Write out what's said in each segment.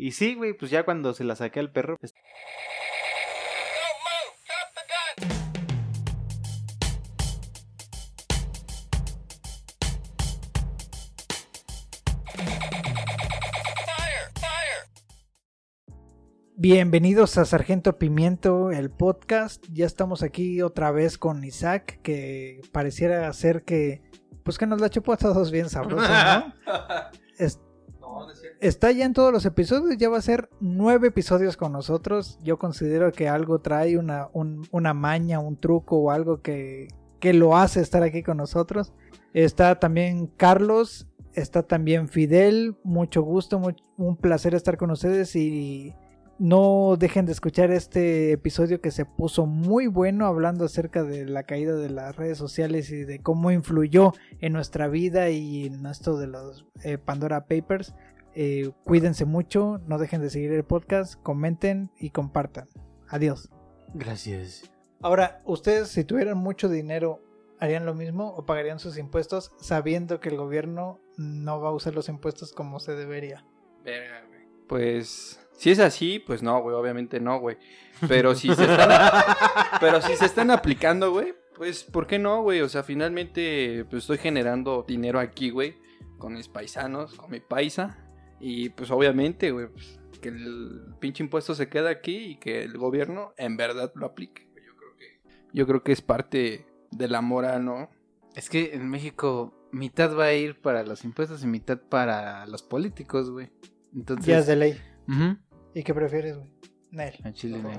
y sí, güey, pues ya cuando se la saqué al perro. pues, Bienvenidos a Sargento Pimiento, el podcast. Ya estamos aquí otra vez con Isaac, que pareciera ser que, pues que nos la chupó a todos bien sabroso, ¿no? Es- Está ya en todos los episodios, ya va a ser nueve episodios con nosotros. Yo considero que algo trae una, un- una maña, un truco o algo que, que lo hace estar aquí con nosotros. Está también Carlos, está también Fidel, mucho gusto, un placer estar con ustedes y no dejen de escuchar este episodio que se puso muy bueno hablando acerca de la caída de las redes sociales y de cómo influyó en nuestra vida y en esto de los eh, Pandora Papers. Eh, cuídense mucho, no dejen de seguir el podcast, comenten y compartan. Adiós. Gracias. Ahora, ustedes si tuvieran mucho dinero, ¿harían lo mismo o pagarían sus impuestos sabiendo que el gobierno no va a usar los impuestos como se debería? Verga, güey. Pues, si es así, pues no, güey, obviamente no, güey. Pero si se están, pero si se están aplicando, güey, pues, ¿por qué no, güey? O sea, finalmente, pues estoy generando dinero aquí, güey, con mis paisanos, con mi paisa. Y pues, obviamente, güey, pues, que el pinche impuesto se queda aquí y que el gobierno en verdad lo aplique. Yo creo que, yo creo que es parte de la moral, ¿no? Es que en México mitad va a ir para los impuestos y mitad para los políticos, güey. Entonces, Ya es de ley. ¿Y qué prefieres, güey? Nel. A Chile, no.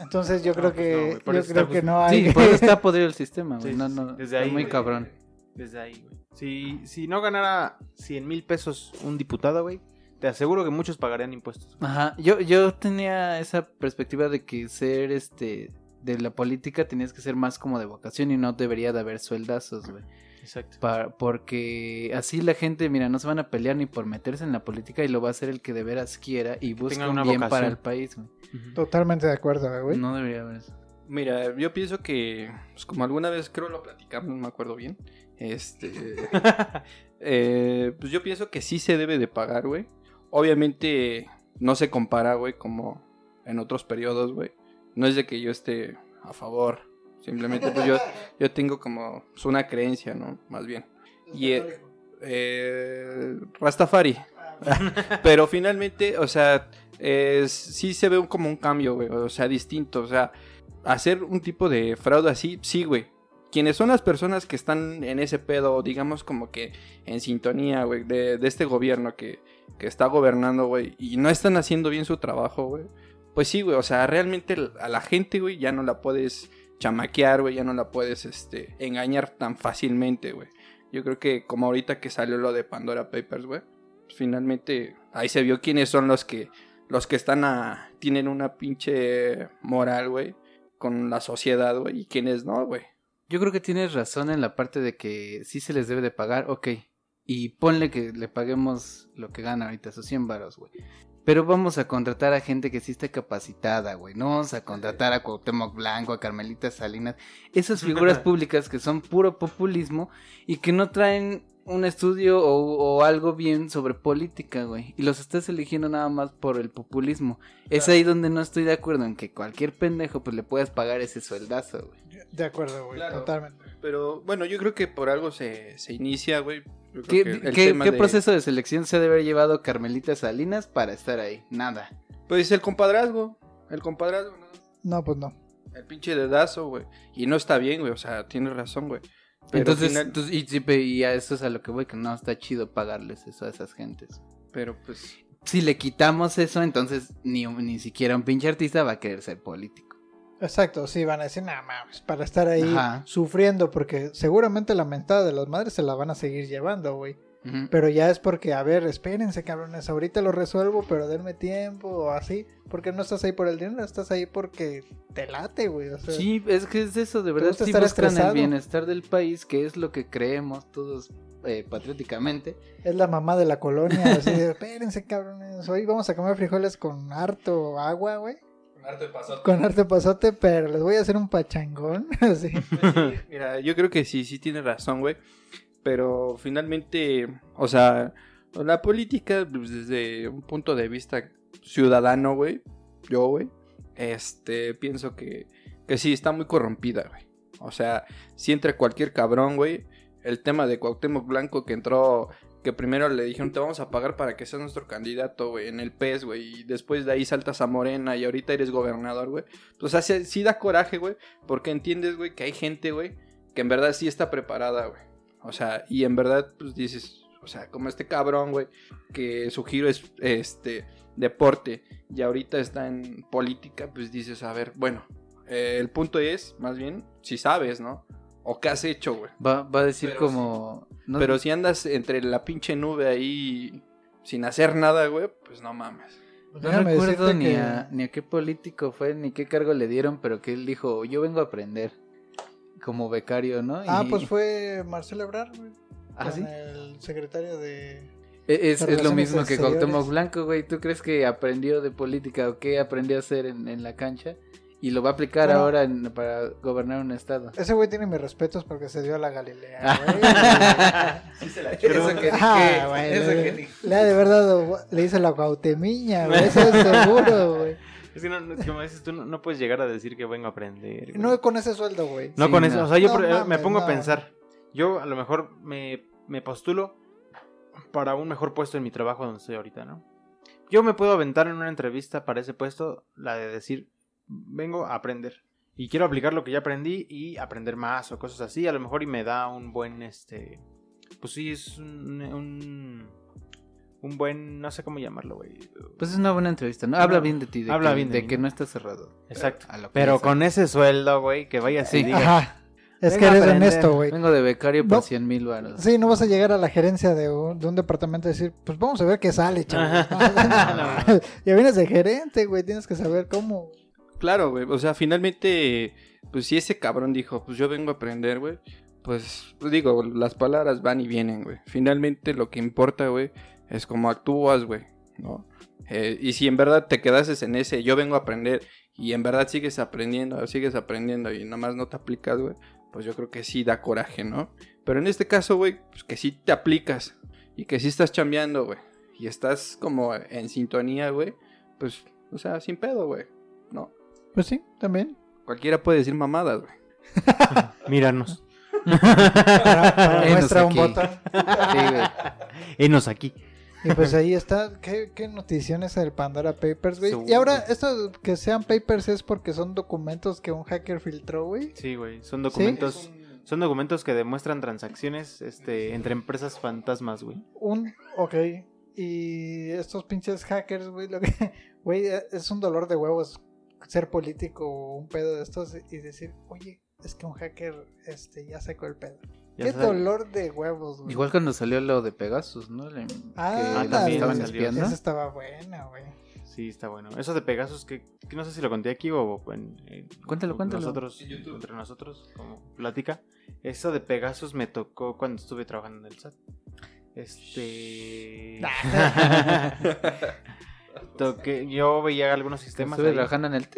Entonces yo creo No, pues no, que por yo creo que no hay. Sí, por eso está podrido el sistema, güey. Sí, no, no, desde está ahí, muy güey. cabrón. Desde ahí, güey. Si, si no ganara 100 mil pesos un diputado, güey, te aseguro que muchos pagarían impuestos. Ajá, yo, yo tenía esa perspectiva de que ser este de la política tenías que ser más como de vocación y no debería de haber sueldazos, güey. Exacto. Porque así la gente, mira, no se van a pelear ni por meterse en la política y lo va a hacer el que de veras quiera y busca un bien vocación. para el país, güey. Totalmente de acuerdo, güey. No debería haber eso. Mira, yo pienso que, pues, como alguna vez creo lo platicamos, no me acuerdo bien. Este. eh, pues yo pienso que sí se debe de pagar, güey. Obviamente no se compara, güey, como en otros periodos, güey. No es de que yo esté a favor. Simplemente, pues yo, yo tengo como pues, una creencia, ¿no? Más bien. Y. eh, eh, Rastafari. Pero finalmente, o sea, es, sí se ve un- como un cambio, güey. O sea, distinto. O sea, hacer un tipo de fraude así, sí, güey. Quienes son las personas que están en ese pedo, digamos como que en sintonía, güey, de, este gobierno que, que está gobernando, güey, y no están haciendo bien su trabajo, güey. Pues sí, güey, o sea, realmente a la gente, güey, ya no la puedes chamaquear, güey, ya no la puedes, este, engañar tan fácilmente, güey. Yo creo que como ahorita que salió lo de Pandora Papers, güey, pues finalmente ahí se vio quiénes son los que, los que están a, tienen una pinche moral, güey, con la sociedad, güey, y quiénes no, güey. Yo creo que tienes razón en la parte de que sí se les debe de pagar, ok. Y ponle que le paguemos lo que gana ahorita, sus 100 varos, güey. Pero vamos a contratar a gente que sí esté capacitada, güey. No vamos a contratar a Cuauhtémoc Blanco, a Carmelita Salinas. Esas figuras públicas que son puro populismo y que no traen un estudio o, o algo bien sobre política, güey. Y los estás eligiendo nada más por el populismo. Es ahí donde no estoy de acuerdo en que cualquier pendejo pues le puedas pagar ese sueldazo, güey. De acuerdo, güey, Claro. totalmente. Pero bueno, yo creo que por algo se, se inicia, güey. ¿Qué, que el qué- tema qué de- proceso de selección se debe haber llevado Carmelita Salinas para estar ahí? Nada. Pues el compadrazgo, el compadrazgo, ¿no? No, pues no. El pinche dedazo, güey. Y no está bien, güey, o sea, tienes razón, güey. Pero entonces, final- entonces- y, y a eso es a lo que voy, que no está chido pagarles eso a esas gentes. Pero pues... Si le quitamos eso, entonces ni, ni siquiera un pinche artista va a querer ser político. Exacto, sí, van a decir, nada más, para estar ahí Ajá. sufriendo, porque seguramente la mentada de las madres se la van a seguir llevando, güey. Pero ya es porque, a ver, espérense, cabrones, ahorita lo resuelvo, pero denme tiempo o así. Porque no estás ahí por el dinero, estás ahí porque te late, güey. O sea, Sí, es que es eso, de verdad sí estar buscan estresado? el bienestar del país, que es lo que creemos todos eh, patrióticamente. es la mamá de la colonia, así de, espérense, cabrones, hoy vamos a comer frijoles con harto agua, güey. Con harto pasote, pero les voy a hacer un pachangón. Mira, yo creo que sí, sí tienes razón, güey. Pero finalmente, o sea, la política, pues, desde un punto de vista ciudadano, güey, yo, güey, este, pienso que, que sí, está muy corrompida, güey. O sea, si entre cualquier cabrón, güey, el tema de Cuauhtémoc Blanco que entró, que primero le dijeron, te vamos a pagar para que seas nuestro candidato, güey, en el PES, güey, y después de ahí saltas a Morena y ahorita eres gobernador, güey. Pues, o da coraje, güey, porque entiendes, güey, que hay gente, güey, que en verdad sí está preparada, güey. O sea, y en verdad, pues dices, o sea, como este cabrón, güey, que su giro es, este, deporte y ahorita está en política, pues dices, a ver, bueno, eh, el punto es, más bien, si sabes, ¿no? O qué has hecho, güey. Va, va a decir Pero como... no- Pero si andas entre la pinche nube ahí sin hacer nada, güey, pues no mames. No Déjame recuerdo ni, que- a, ni a qué político fue, ni qué cargo le dieron, pero que él dijo, yo vengo a aprender. Como becario, ¿no? Ah, Y- pues fue Marcelo Ebrard, güey. ¿Ah, con sí? El secretario de... E- Es, es lo mismo que. Cuauhtémoc Blanco, güey. ¿Tú crees que aprendió de política o qué aprendió a hacer en, en la cancha? Y lo va a aplicar Bueno. ahora en- para gobernar un estado. Ese güey tiene mis respetos porque se dio a la Galilea, güey. Eso que ni Ah, qué, güey, eso le, que ni- le ha de verdad le hice la cautemiña, güey. Eso es seguro, güey. Es que no, como dices tú, no, no puedes llegar a decir que vengo a aprender. güey. No con ese sueldo, güey. No Sí, con no. eso, o sea, yo No por- me pongo a pensar. Yo a lo mejor me, me postulo para un mejor puesto en mi trabajo donde estoy ahorita, ¿no? Yo me puedo aventar en una entrevista para ese puesto la de decir, vengo a aprender. Y quiero aplicar lo que ya aprendí y aprender más o cosas así. A lo mejor y me da un buen, este... Pues sí, es un... un, un buen... No sé cómo llamarlo, güey. Pues es una buena entrevista, ¿no? Habla No, bien de ti, de, habla que, bien de de mí, que ¿no? no está cerrado. Exacto. A lo que Pero con ese sueldo, güey, que vaya así. Sí. diga, Ajá. Es que eres aprender. honesto, güey. Vengo de becario por No. 100 mil baros. Sí, no vas a llegar a la gerencia de un, de un departamento y decir, pues vamos a ver qué sale, chaval. ya vienes de gerente, güey, tienes que saber cómo. Claro, güey. O sea, finalmente, pues si ese cabrón dijo, pues yo vengo a aprender, güey. Pues, pues, digo, las palabras van y vienen, güey. Finalmente lo que importa, güey, es cómo actúas, güey, ¿no? Eh, y si en verdad te quedases en ese, yo vengo a aprender, y en verdad sigues aprendiendo, sigues aprendiendo y nomás no te aplicas, güey, pues yo creo que sí da coraje, ¿no? Pero en este caso, güey, pues que sí te aplicas y que sí estás chambeando, güey, y estás como en sintonía, güey, pues, o sea, sin pedo, güey. Pues sí, también. Cualquiera puede decir mamadas, güey. Míranos. Para, para Enos muestra un botón. Sí, güey. Enos aquí. Y pues ahí está. ¿Qué, qué notición es el Pandora Papers, güey? Y ahora, esto que sean papers es porque son documentos que un hacker filtró, güey. Sí, güey. Son documentos. Son documentos que demuestran transacciones este, entre empresas fantasmas, güey. Un. Ok. Y estos pinches hackers, güey, lo que. Güey, es un dolor de huevos ser político o un pedo de estos y decir, oye, es que un hacker este, ya sacó el pedo. Ya Qué sabe- dolor de huevos, güey. Igual cuando salió lo de Pegasus, ¿no? Le- Ah, que también estaban espiando. Esa estaba buena, güey. Sí, está bueno. Eso de Pegasus, que, que no sé si lo conté aquí o en, en- Cuéntalo, cuéntalo. Nosotros, entre nosotros, como plática. Eso de Pegasus me tocó cuando estuve trabajando en el SAT. Este. Toqué, yo veía algunos sistemas. Estuve ahí. trabajando en el...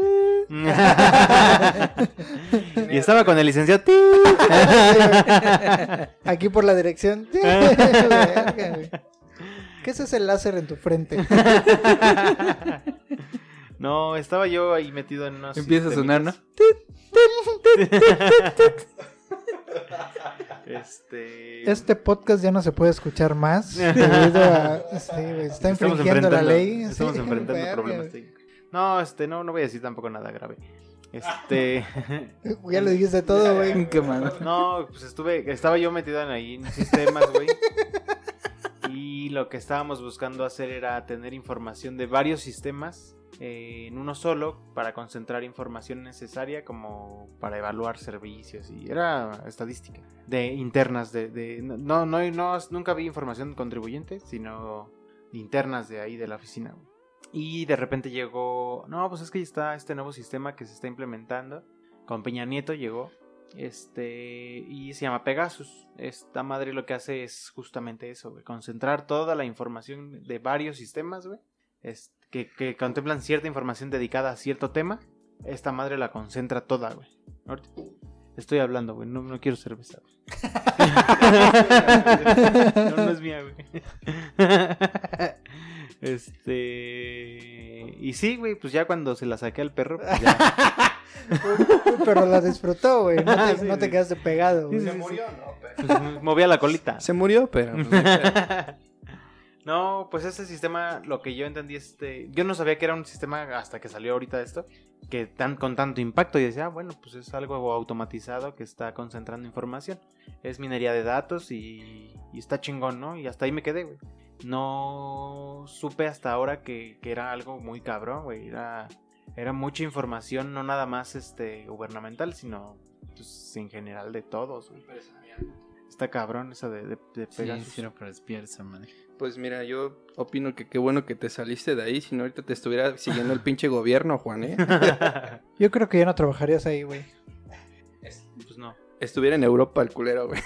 y estaba con el licenciado. Aquí por la dirección. ¿Qué es ese láser en tu frente? no, estaba yo ahí metido en unos. Empieza a sonar, ¿no? Este. Este podcast ya no se puede escuchar más debido a... Sí, está Estamos infringiendo la ley. Estamos Sí, enfrentando problemas técnicos. No, este, no, no voy a decir tampoco nada grave. Este. Ya lo dijiste todo, güey. No, pues estuve, estaba yo metido en ahí en sistemas, güey. Y lo que estábamos buscando hacer era tener información de varios sistemas eh, en uno solo para concentrar información necesaria como para evaluar servicios y era estadística de internas de, de- no, no no nunca vi información de contribuyentes sino internas de ahí de la oficina y de repente llegó no pues es que está este nuevo sistema que se está implementando con Peña Nieto llegó este y se llama Pegasus. Esta madre lo que hace es justamente eso concentrar toda la información de varios sistemas güey es- que, que contemplan cierta información dedicada a cierto tema, esta madre la concentra toda, güey. Ahorita Estoy hablando, güey. No, no quiero cerveza, güey. no, no es mía, güey. Este. y sí, güey, pues ya cuando se la saqué al perro, pues ya. Pero la disfrutó, güey. No te, Sí, no te sí. quedaste pegado, güey. Sí, sí, sí. ¿no? Pero- pues, movía la colita. Se murió, pero... no pues ese sistema, lo que yo entendí, este, yo no sabía que era un sistema hasta que salió ahorita esto, que tan con tanto impacto y decía, ah, bueno, pues es algo automatizado que está concentrando información, es minería de datos y, está chingón, ¿no? Y hasta ahí me quedé, güey. No supe hasta ahora que, que era algo muy cabrón, güey, era, era mucha información, no nada más, este, gubernamental, sino, pues, en general de todos, güey. Está cabrón eso de, de, de Sí, Pegasus. sí, pero despierta, man. Pues mira, yo opino que qué bueno que te saliste de ahí, si no ahorita te estuviera siguiendo el pinche gobierno, Juan, ¿eh? Yo creo que ya no trabajarías ahí, güey. pues no. Estuviera en Europa el culero, güey.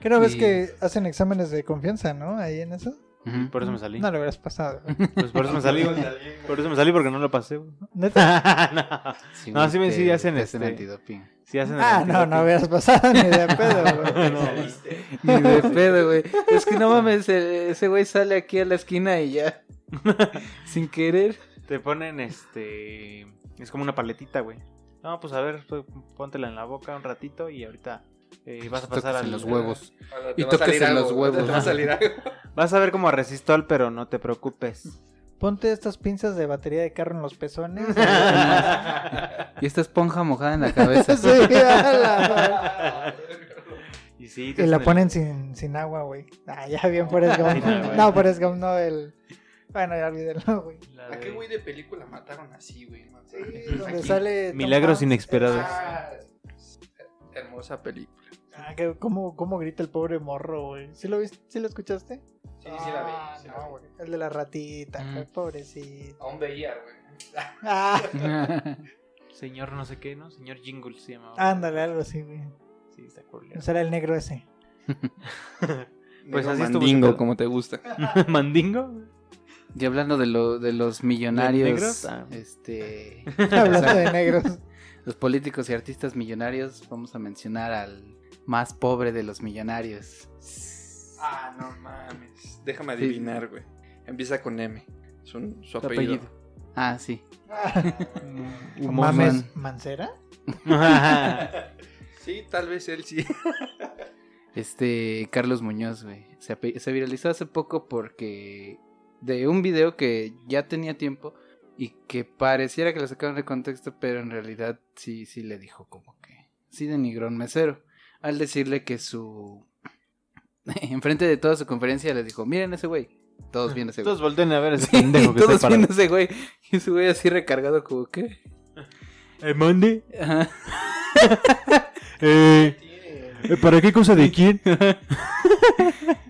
¿Qué no ves que hacen exámenes de confianza, no? Ahí en eso. Por eso me salí. No lo hubieras pasado. Pues por eso me salí, güey. Por eso me salí porque no lo pasé, güey. ¿Neta? no. Sí, No, sí me- sí te- hacen te este- antidoping. Sí hacen el Ah, no, no hubieras pasado ni de pedo, güey. No, Ni de pedo, güey. Es que no mames, e- ese güey sale aquí a la esquina y ya. Sin querer. Te ponen este. Es como una paletita, güey. No, pues a ver, pues, póntela en la boca un ratito y ahorita eh, vas a pasar en los huevos. Te Y va a salir tóquese los huevos. A. Vas a ver como a resistol, pero no te preocupes. Ponte estas pinzas de batería de carro en los pezones. Y esta esponja mojada en la cabeza. sí, y sí, Y la el- ponen sin, sin agua, güey. Ah, ya bien Forrest Gump. No, Forrest Gump no, el... Bueno, ya olvídalo, güey. ¿A qué güey de película mataron así, güey? Donde Aquí. sale... Milagros inesperados. Ah, hermosa película. Ah, que cómo, cómo grita el pobre morro, güey. ¿Sí lo viste? ¿Sí lo escuchaste? Sí, sí la vi. Ah, sí la no, vi. güey. El de la ratita, Mm. güey, pobrecito. Aún veía, güey. Ah, Señor no sé qué, ¿no? Señor Jingle se llamaba. ándale, algo así, güey. Sí, está culero. Será el negro ese. Pues así estuvo mandingo, pedo. como te gusta. ¿Mandingo? Y hablando de, lo, de los millonarios, negros? Ah. este, Hablando de negros. Los políticos y artistas millonarios, vamos a mencionar al más pobre de los millonarios. Ah, no mames. Déjame adivinar, güey. Empieza con M. Su, su Su apellido. apellido. Ah, sí. ¿Mames Mancera? Sí, tal vez él sí. Este, Carlos Muñoz, güey. Se viralizó hace poco porque de un video que ya tenía tiempo y que pareciera que lo sacaron de contexto, pero en realidad sí, sí le dijo como que sí denigró a un mesero. Al decirle que su... Enfrente de toda su conferencia le dijo, miren ese güey. Todos viendo ese güey. Todos volteen a ver ese Sí, pendejo que todos viendo ese güey. Y ese güey así recargado como que... ¿Eh, mande? Ajá. Eh, eh, ¿Para qué cosa de quién?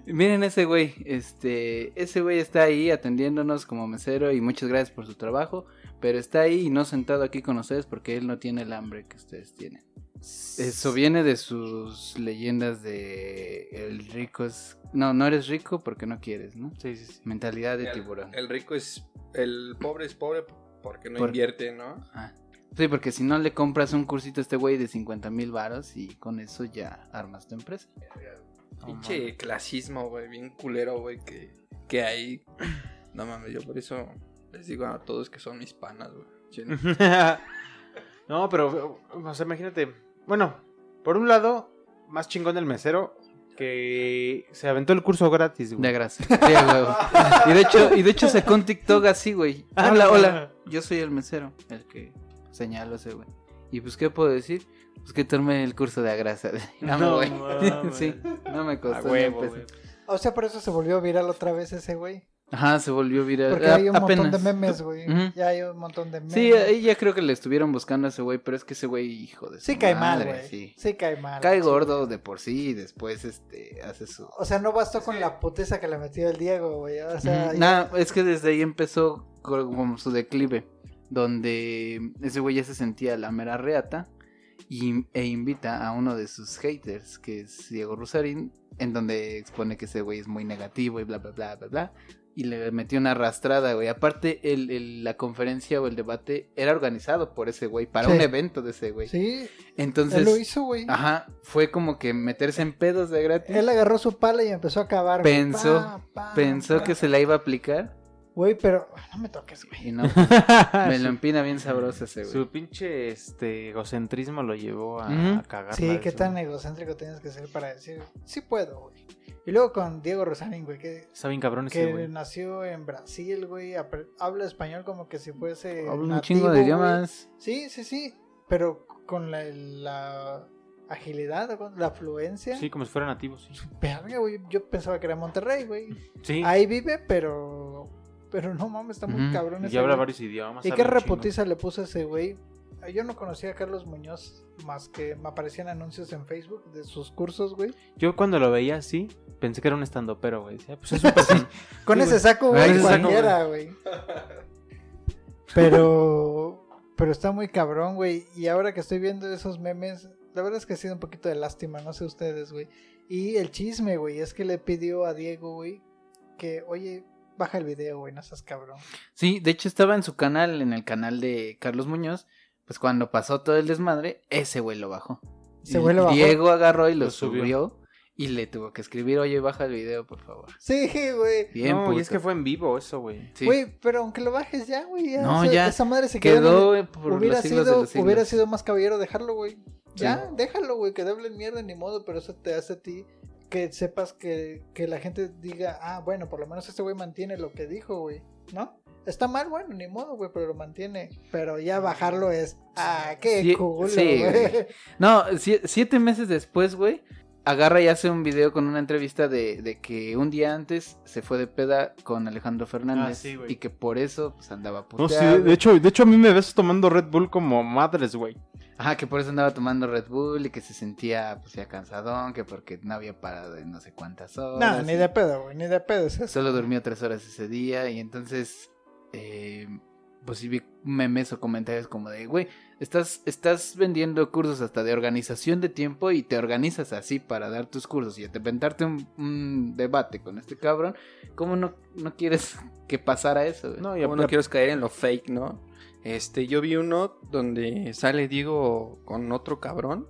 Miren ese güey, este, ese güey está ahí atendiéndonos como mesero y muchas gracias por su trabajo, pero está ahí y no sentado aquí con ustedes porque él no tiene el hambre que ustedes tienen. Eso viene de sus leyendas de el rico es, no, no eres rico porque no quieres, ¿no? Sí, sí, sí. Mentalidad de El- tiburón. El rico es. El pobre es pobre porque no Por- invierte, ¿no? Ah. Sí, porque si no le compras un cursito a este güey de 50 mil varos y con eso ya armas tu empresa. Pinche clasismo, güey. Bien culero, güey. Que, que hay. No mames, yo por eso les digo a todos que son mis panas, güey. ¿no? pero, o sea, imagínate. Bueno, por un lado, más chingón el mesero que se aventó el curso gratis, güey. De gracia. Sí. Y de hecho, y de hecho sacó un TikTok así, güey. Ah, Hola, hola. Yo soy el mesero, el que señalo a ese güey. Y pues, ¿qué puedo decir? Pues que tomé el curso de agrasa. No, No güey. mames. sí, no me costó. huevo. O sea, por eso se volvió viral otra vez ese güey. Ajá, se volvió viral. Porque A- hay un apenas. montón de memes, güey. Ya hay un montón de memes. Sí, ahí ya creo que le estuvieron buscando a ese güey, pero es que ese güey, hijo de su Sí cae mal, madre, güey. Sí. Sí. cae mal. Cae sí. gordo de por sí y después este hace su O sea, no bastó con la puteza que le metió el Diego, güey. O sea, ya- Nah, es que desde ahí empezó co- como su declive, donde ese güey ya se sentía la mera reata y, e invita a uno de sus haters, que es Diego Rusarín, en donde expone que ese güey es muy negativo y bla, bla, bla, bla, bla. Y le metió una arrastrada, güey. Aparte, el, el- la conferencia o el debate era organizado por ese güey, para Sí. un evento de ese güey. sí, Entonces, él lo hizo, güey. ajá, fue como que meterse en pedos de gratis. Él agarró su pala y empezó a güey. Pensó- Pa, pa, Pensó pa. que se la iba a aplicar Güey, pero no me toques, güey. Y no, me lo empina bien sabroso ese, güey. Su pinche este, egocentrismo lo llevó a, Ujú. a cagar. Sí, qué tan egocéntrico tienes que ser para decir, sí puedo, güey. Y luego con Diego Rosarín, güey, que, Está bien cabrón ese que güey. nació en Brasil, güey, habla español como que si fuese Habla un nativo, chingo de idiomas. Sí, sí, sí, pero con la, la agilidad, la afluencia. Sí, como si fuera nativo, sí. Verga, güey, yo pensaba que era Monterrey, güey. Sí. Ahí vive, pero pero no mames, está muy Ujú. cabrón y habla güey. varios idiomas. ¿Y qué reputiza le puso ese güey? Yo no conocía a Carlos Muñoz más que me aparecían anuncios en Facebook de sus cursos, güey. Yo cuando lo veía así, pensé que era un estandopero, güey. Decía, pues es un persona. Con ese güey. saco, güey, ese saco, cualquiera, güey. Pero, pero está muy cabrón, güey. Y ahora que estoy viendo esos memes, la verdad es que ha sido un poquito de lástima, no sé ustedes, güey. Y el chisme, güey, es que le pidió a Diego, güey, que, oye, baja el video, güey, no seas cabrón. Sí, de hecho estaba en su canal, en el canal de Carlos Muñoz. Pues cuando pasó todo el desmadre, ese güey lo bajó. Ese güey lo bajó. Diego agarró y lo, Lo subió. subió. Y le tuvo que escribir, oye, baja el video, por favor. Sí, güey. Bien, no, y es que fue en vivo eso, güey. Sí. Güey, pero aunque lo bajes ya, güey. ya, No, o sea, ya. Esa madre se quedó. Quedó por hubiera los siglos de sido, los siglos. hubiera sido más caballero dejarlo, güey. Ya, Sí. déjalo, güey, que hablen mierda ni modo, pero eso te hace a ti que sepas que, que la gente diga, ah, bueno, por lo menos este güey mantiene lo que dijo, güey, ¿no? Está mal, bueno, ni modo, güey, pero lo mantiene. Pero ya bajarlo es, ah, qué Sí, culo, sí, güey. güey. No, si- siete meses después, güey, agarra y hace un video con una entrevista de, de que un día antes se fue de peda con Alejandro Fernández. Ah, sí, güey. y que por eso pues andaba No, sí, puteado. de hecho, de hecho a mí me ves tomando Red Bull como madres, güey. Ajá, que por eso andaba tomando Red Bull y que se sentía pues ya cansadón, que porque no había parado de no sé cuántas horas. No, ni de pedo, güey, ni de pedo es eso. Solo durmió tres horas ese día y entonces, eh, pues sí vi memes o comentarios como de, güey, estás, estás vendiendo cursos hasta de organización de tiempo y te organizas así para dar tus cursos y inventarte un, un debate con este cabrón, ¿cómo no, no quieres que pasara eso? güey? No, y Como no quiero caer en lo fake, ¿no? Este, yo vi uno donde sale Diego con otro cabrón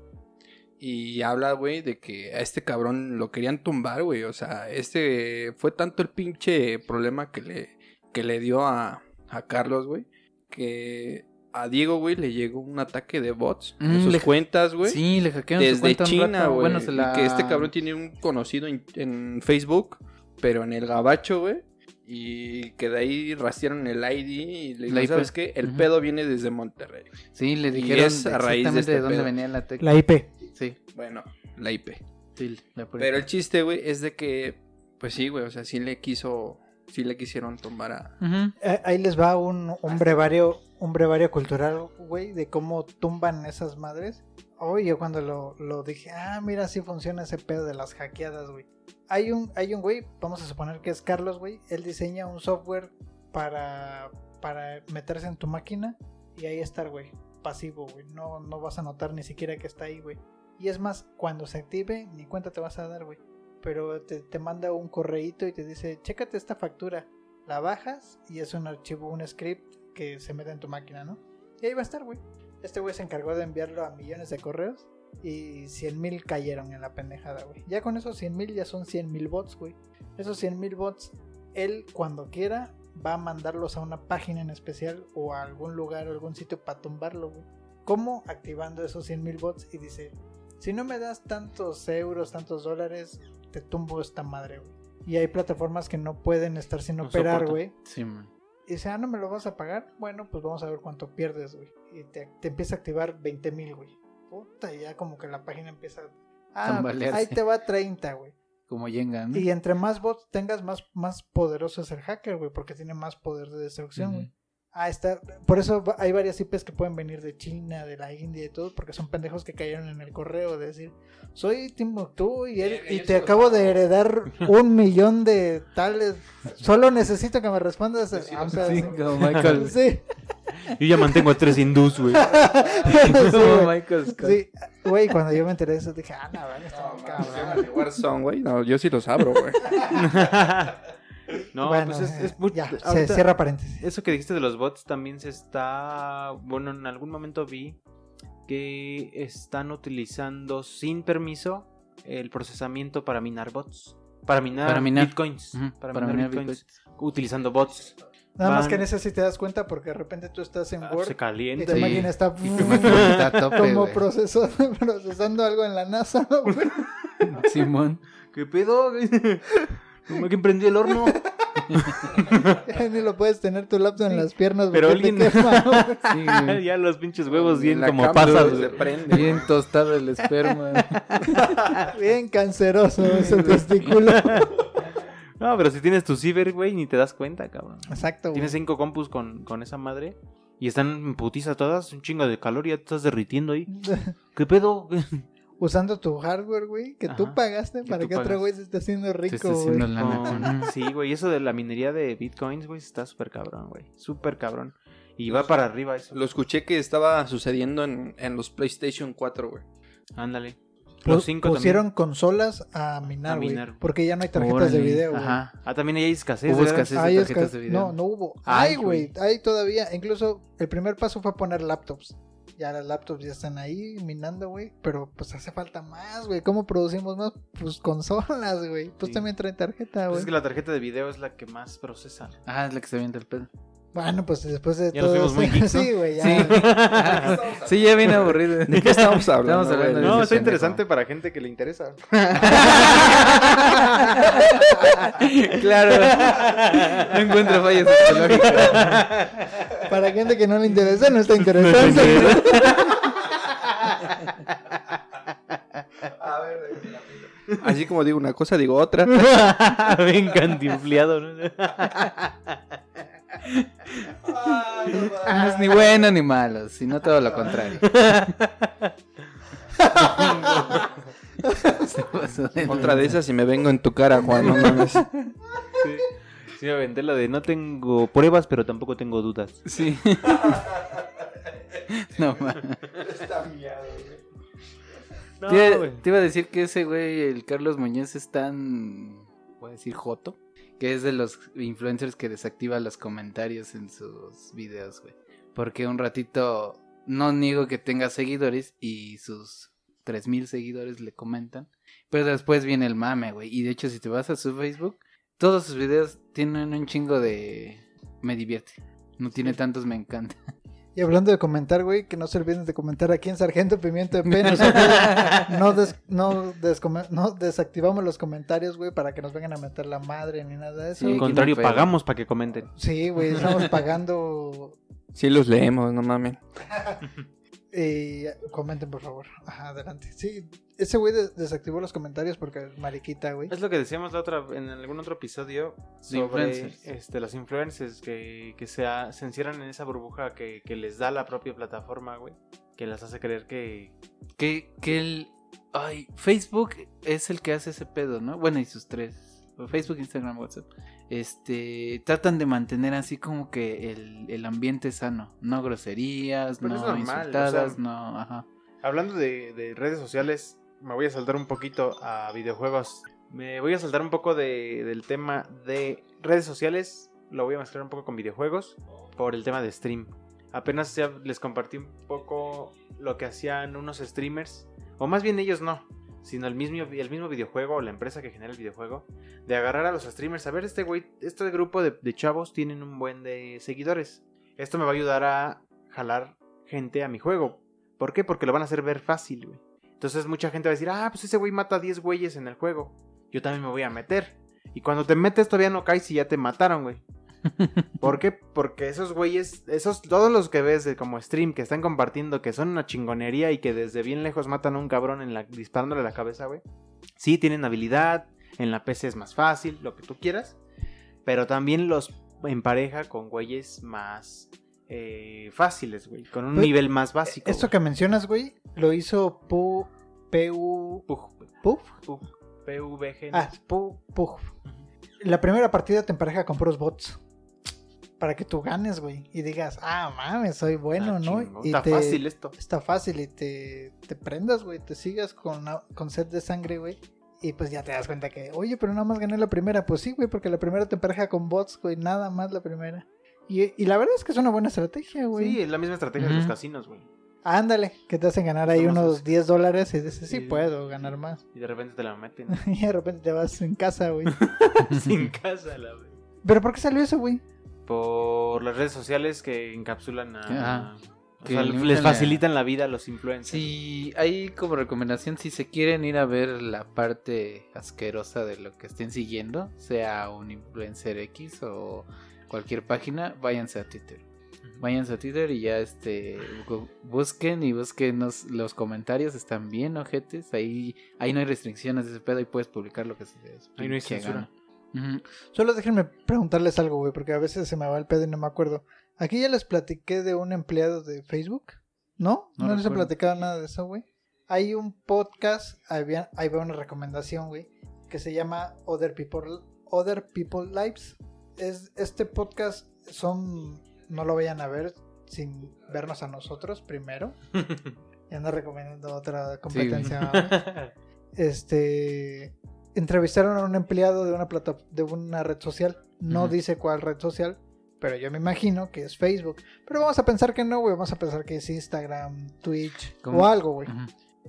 y habla, güey, de que a este cabrón lo querían tumbar, güey. O sea, este fue tanto el pinche problema que le, que le dio a, a Carlos, güey, que a Diego, güey, le llegó un ataque de bots en Mm, sus le- cuentas, güey. Sí, le hackearon su Desde cuenta un China, güey. Bueno, la... Que este cabrón tiene un conocido en, en Facebook, pero en el gabacho, güey. Y que de ahí rastrearon el ID y le La dijeron. ¿sabes qué? El pedo viene desde Monterrey. Sí, le Y dijeron es a raíz de este de dónde pedo. venía la tecla. La IP. Sí, Bueno, la IP. sí, la Pero el chiste, güey, es de que, pues sí, güey, o sea, sí le quiso, sí le quisieron tumbar a... Ahí les va un, un brevario, un brevario cultural, güey, de cómo tumban esas madres. Oye, yo cuando lo, lo dije, ah, mira, así funciona ese pedo de las hackeadas, güey. Hay un, hay un güey, vamos a suponer que es Carlos, güey. Él diseña un software para, para meterse en tu máquina y ahí estar, güey, pasivo, güey. No, no vas a notar ni siquiera que está ahí, güey. Y es más, cuando se active, ni cuenta te vas a dar, güey. Pero te, te manda un correíto y te dice, chécate esta factura la bajas y es un archivo, un script que se mete en tu máquina, ¿no? Y ahí va a estar, güey. Este güey se encargó de enviarlo a millones de correos y 100 mil cayeron en la pendejada, güey. Ya con esos 100 mil ya son 100 mil bots, güey. Esos 100 mil bots, él cuando quiera va a mandarlos a una página en especial o a algún lugar o algún sitio para tumbarlo, güey. ¿Cómo? Activando esos 100 mil bots y dice, si no me das tantos euros, tantos dólares, te tumbo esta madre, güey. Y hay plataformas que no pueden estar sin No operar, güey. Sí, man. Y dice, ah, no me lo vas a pagar. Bueno, pues vamos a ver cuánto pierdes, güey. Y te, te empieza a activar 20 mil, güey. Puta, y ya como que la página empieza. Ah, Tambalearse. ahí te va 30, güey. Como Jenga, ¿no? Y entre más bots tengas, más, más poderoso es el hacker, güey. Porque tiene más poder de destrucción, güey. Ah, está. Por eso hay varias IPs que pueden venir de China, de la India y todo, porque son pendejos que cayeron en el correo de decir, soy Timbuktu y, él- y te acabo de heredar un millón de tales. Solo necesito que me respondas. a Sí, pedacito". como Michael. Sí. Yo ya mantengo a tres hindús, güey. Sí, güey. Michael Scott. Sí, güey, cuando yo me enteré de eso dije, ah, no, vale, está muy cabrón. Warzone, güey. No, yo sí los abro, güey. no, Bueno, pues es, es muy- ya, se cierra paréntesis. Eso que dijiste de los bots también se está. Bueno, en algún momento vi que están utilizando sin permiso el procesamiento para minar bots. Para minar, Para minar. bitcoins. Para, para minar, minar bitcoins. Utilizando bots. Nada más que en ese sí te das cuenta porque de repente tú estás en Ah, Word se y calienta. tu Sí. máquina está Y tu máquina está a tope, como proceso- procesando algo en la NASA, güey. Simón. ¿Qué pedo? ¿Cómo que prendió el horno? Ya ni lo puedes tener tu laptop en las piernas Pero alguien- te quema, güey. Sí, güey. ya los pinches huevos bien La como pasas, se prende. Bien tostado el esperma. Bien canceroso ese testículo. No, pero si tienes tu ciber, güey, ni te das cuenta, cabrón. Exacto, güey. Tienes cinco compus con, con esa madre y están en putiza todas, un chingo de calor y ya te estás derritiendo ahí. ¿Qué pedo? Usando tu hardware, güey, que tú Ajá, pagaste que para tú que otro pagas. güey se esté haciendo Se rico, está güey. lana. Con-. Sí, güey, eso de la minería de bitcoins, güey, está súper cabrón, güey. Súper cabrón. Y va para arriba eso. Lo escuché que estaba sucediendo en, en los PlayStation 4, güey. Ándale. Los cinco pusieron consolas a minar, A güey. Porque ya no hay tarjetas de video, güey. Ajá. Ah, también hay escasez. Hubo escasez. De tarjetas de video. No, no hubo. Ay, Hay, güey. Hay todavía. Incluso el primer paso fue poner laptops. Ya las laptops ya están ahí minando, güey. Pero pues hace falta más, güey. ¿Cómo producimos más? Pues consolas, güey. Pues Sí. también traen tarjeta, Pues güey. es que la tarjeta de video es la que más procesa. Ah, es la que se avienta el pedo. Bueno, pues después de Ya nos todo fuimos muy eso- geeks, ¿no? Sí, güey. Ya. Sí. sí, ya viene aburrido. ¿De qué estamos hablando? Estamos hablando No, está interesante para gente que le interesa. claro. No encuentro fallas psicológicas. Para gente que no le interesa, no está interesante. Así como digo una cosa, digo otra. Bien cantinfleado, ¿no? No es ni bueno ni malo, sino todo lo contrario. Otra de esas y me vengo en tu cara, Juan. No mames. Sí. Sí, me aventé la de no tengo pruebas, pero tampoco tengo dudas. Sí. No mames. No, te, iba- güey. te iba a decir que ese güey, el Carlos Muñoz, es tan. Voy a decir Joto. Que es de los influencers que desactiva los comentarios en sus videos, güey. Porque un ratito. No niego que tenga seguidores y sus 3000 seguidores le comentan. Pero después viene el mame, güey. Y de hecho, si te vas a su Facebook, todos sus videos tienen un chingo de. Me divierte. No tiene tantos me encanta. Y hablando de comentar, güey, que no se olviden de comentar aquí en Sargento Pimiento de P. Nosotros no, des- no, no desactivamos los comentarios, güey, para que nos vengan a meter la madre ni nada de eso. Sí, Al contrario, pagamos para que comenten. Sí, güey, estamos pagando. Sí los leemos, no mames. Y comenten, por favor. Ajá, adelante. Sí, ese güey des- desactivó los comentarios porque es mariquita, güey. Es lo que decíamos la otra, en algún otro episodio sobre influencers. este, los influencers que, que se, se encierran en esa burbuja que, que les da la propia plataforma, güey. Que las hace creer que... Que, que el. Ay, Facebook es el que hace ese pedo, ¿no? Bueno, y sus tres. Facebook, Instagram, WhatsApp. Este. Tratan de mantener así como que el, el ambiente sano. No groserías, Pero no normal, insultadas, o sea- no. Ajá. Hablando de, de redes sociales, me voy a saltar un poquito a videojuegos. Me voy a saltar un poco de- del tema de redes sociales. Lo voy a mezclar un poco con videojuegos por el tema de stream. Apenas ya les compartí un poco lo que hacían unos streamers. O más bien ellos no. Sino el mismo, el mismo videojuego o la empresa que genera el videojuego. De agarrar a los streamers. A ver, este güey, este grupo de, chavos tienen un buen de seguidores. Esto me va a ayudar a jalar gente a mi juego. ¿Por qué? Porque lo van a hacer ver fácil, güey. Entonces mucha gente va a decir, ah, pues ese güey mata a 10 güeyes en el juego. Yo también me voy a meter. Y cuando te metes todavía no caes y ya te mataron, güey. ¿Por qué? Porque esos güeyes, esos, todos los que ves de como stream que están compartiendo que son una chingonería y que desde bien lejos matan a un cabrón en la, disparándole la cabeza, güey. Sí, tienen habilidad, en la PC es más fácil, lo que tú quieras. Pero también los empareja con güeyes más eh, fáciles, güey. Con un Pues, nivel más básico. Esto güey. que mencionas, güey, lo hizo Pu. PU. Pug, güey. ¿Puf? Pug. PVG. Ah, Pu. Pug. La primera partida te empareja con puros bots. Para que tú ganes, güey. Y digas, ah, mames, soy bueno, Ah, ¿no? chingón. Y Está te- fácil esto. Está fácil y te, te prendas, güey. Te sigas con, con sed de sangre, güey. Y pues ya te das cuenta que, oye, pero nada más gané la primera. Pues sí, güey, porque la primera te empareja con bots, güey. Nada más la primera. Y, y la verdad es que es una buena estrategia, güey. Sí, es la misma estrategia de los casinos, güey. Ándale, que te hacen ganar ahí unos así. 10 dólares y dices, sí, puedo ganar más. Y de repente te la meten. y de repente te vas en casa, güey. Sin casa, la güey. ¿Pero por qué salió eso, güey? Por las redes sociales que encapsulan a... Ah, o sea, les facilitan la vida a los influencers. Sí, hay como recomendación si se quieren ir a ver la parte asquerosa de lo que estén siguiendo, sea un influencer X o cualquier página, váyanse a Twitter. Váyanse a Twitter y ya este bu- busquen y busquen los, los comentarios, están bien ojetes, ahí, ahí no hay restricciones de ese pedo y puedes publicar lo que se te Ahí no hay censura. Solo déjenme preguntarles algo, güey, porque a veces se me va el pedo y no me acuerdo. Aquí ya les platiqué de un empleado de Facebook, ¿no? No No, les he platicado nada de eso, güey. Hay un podcast, ahí va, ahí va una recomendación, güey, que se llama Other People, Other People Lives. Es, este podcast son, no lo vayan a ver sin vernos a nosotros primero. Ya ando recomendando otra competencia. este entrevistaron a un empleado de una plata, de una red social. No dice cuál red social, pero yo me imagino que es Facebook. Pero vamos a pensar que no, güey. Vamos a pensar que es Instagram, Twitch ¿Cómo? o algo, güey.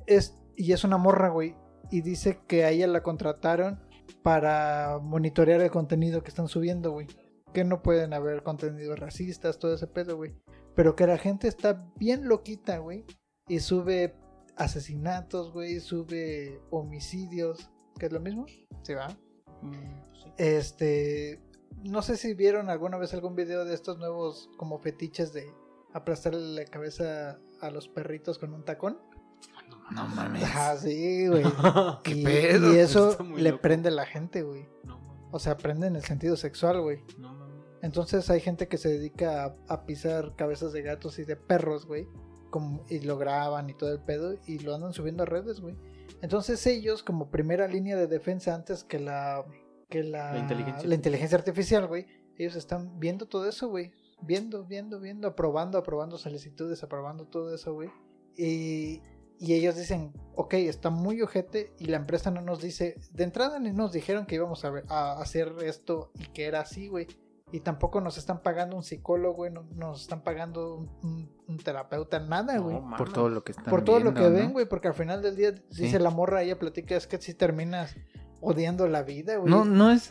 Es, y es una morra, güey. Y dice que a ella la contrataron para monitorear el contenido que están subiendo, güey. Que no pueden haber contenidos racistas, todo ese pedo, güey. Pero que la gente está bien loquita, güey. Y sube asesinatos, güey. Sube homicidios. ¿Que es lo mismo? Sí, va. Mm, pues sí. Este. No sé si vieron alguna vez algún video de estos nuevos como fetiches de aplastarle la cabeza a los perritos con un tacón. No mames. Ah, sí, güey. ¿Qué y, pedo? y eso le loco. prende a la gente, güey. No, mames, O sea, prende en el sentido sexual, güey. no, mames. Entonces hay gente que se dedica a, a pisar cabezas de gatos y de perros, güey. como- y lo graban y todo el pedo y lo andan subiendo a redes, güey. Entonces ellos como primera línea de defensa antes que la que la, La inteligencia. la inteligencia artificial, güey, ellos están viendo todo eso, güey. Viendo, viendo, viendo, aprobando, aprobando solicitudes, aprobando todo eso, güey. Y, y ellos dicen, ok, está muy ojete y la empresa no nos dice, de entrada ni nos dijeron que íbamos a, ver- a hacer esto y que era así, güey. Y tampoco nos están pagando un psicólogo, güey, no nos están pagando un, un- un terapeuta, nada, güey. No. Por todo lo que están Por todo lo que ¿no? ven, güey, porque al final del día dice Sí. la morra, ella platica, es que si terminas odiando la vida, güey. No, no es.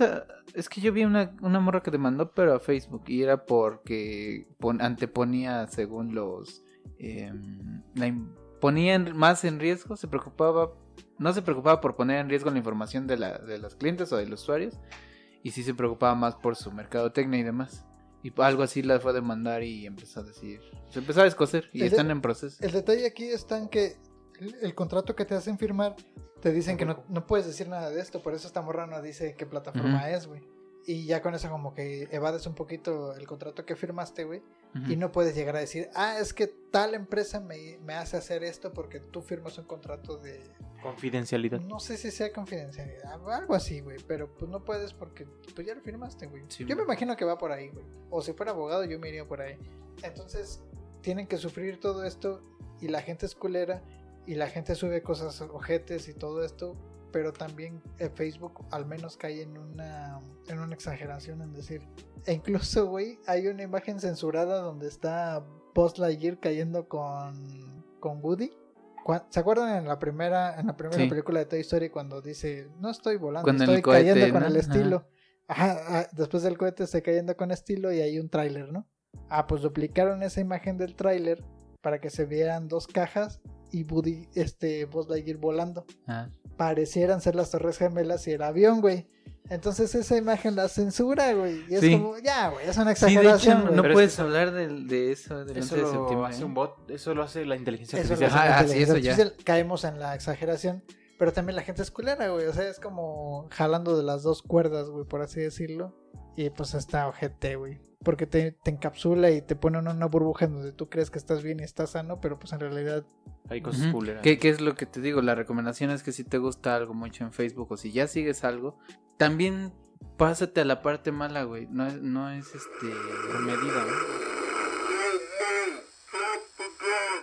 Es que yo vi una, una morra que demandó, pero a Facebook. Y era porque pon- anteponía, según los. em, la ponía en- más en riesgo, se preocupaba. No se preocupaba por poner en riesgo la información de, la, de los clientes o de los usuarios. Y sí se preocupaba más por su mercadotecnia y demás. Y algo así la fue a demandar y empezó a decir. Se empezó a descoser y El de- están en proceso. El detalle aquí está en que el, el contrato que te hacen firmar te dicen que no, no puedes decir nada de esto, por eso esta morra no dice qué plataforma es, güey. Y ya con eso como que evades un poquito el contrato que firmaste, güey. Y no puedes llegar a decir, ah, es que tal empresa me, me hace hacer esto porque tú firmas un contrato de... Confidencialidad. No sé si sea confidencialidad, algo así, güey. Pero pues no puedes porque pues ya lo firmaste, güey. Sí, yo me imagino que va por ahí, güey. O si fuera abogado yo me iría por ahí. Entonces tienen que sufrir todo esto y la gente es culera y la gente sube cosas ojetes y todo esto. Pero también eh, Facebook al menos cae en una, en una exageración en decir. E incluso, güey, hay una imagen censurada donde está Buzz Lightyear cayendo con, con Woody. ¿Se acuerdan en la primera, en la primera Sí. película de Toy Story cuando dice no estoy volando, estoy cohete, cayendo con ¿no? el Ajá. estilo? Ajá, ah, después del cohete estoy cayendo con estilo y hay un tráiler, ¿no? Ah, pues duplicaron esa imagen del tráiler para que se vieran dos cajas y Woody, este, Buzz Lightyear volando. Ah. Parecieran ser las torres gemelas y el avión, güey. Entonces esa imagen la censura, güey. Y es Sí. como, ya, güey, es una Sí, de exageración, hecho, güey. no Pero es puedes que- hablar del- de, eso delante Eso de septiembre. hace ¿eh? un bot, eso lo hace la inteligencia Eso artificial. lo hace Ah, la ah, sí, eso ya. Caemos en la exageración. Pero también la gente es culera, güey. O sea, es como jalando de las dos cuerdas, güey, por así decirlo. Y pues está ojete, güey porque te, encapsula y te pone en una burbuja en donde tú crees que estás bien y estás sano, pero pues en realidad... Hay cosas uh ¿Qué, es lo que te digo? La recomendación es que si te gusta algo mucho en Facebook o si ya sigues algo, también pásate a la parte mala, güey. No, es, no es este... medida, ¿no?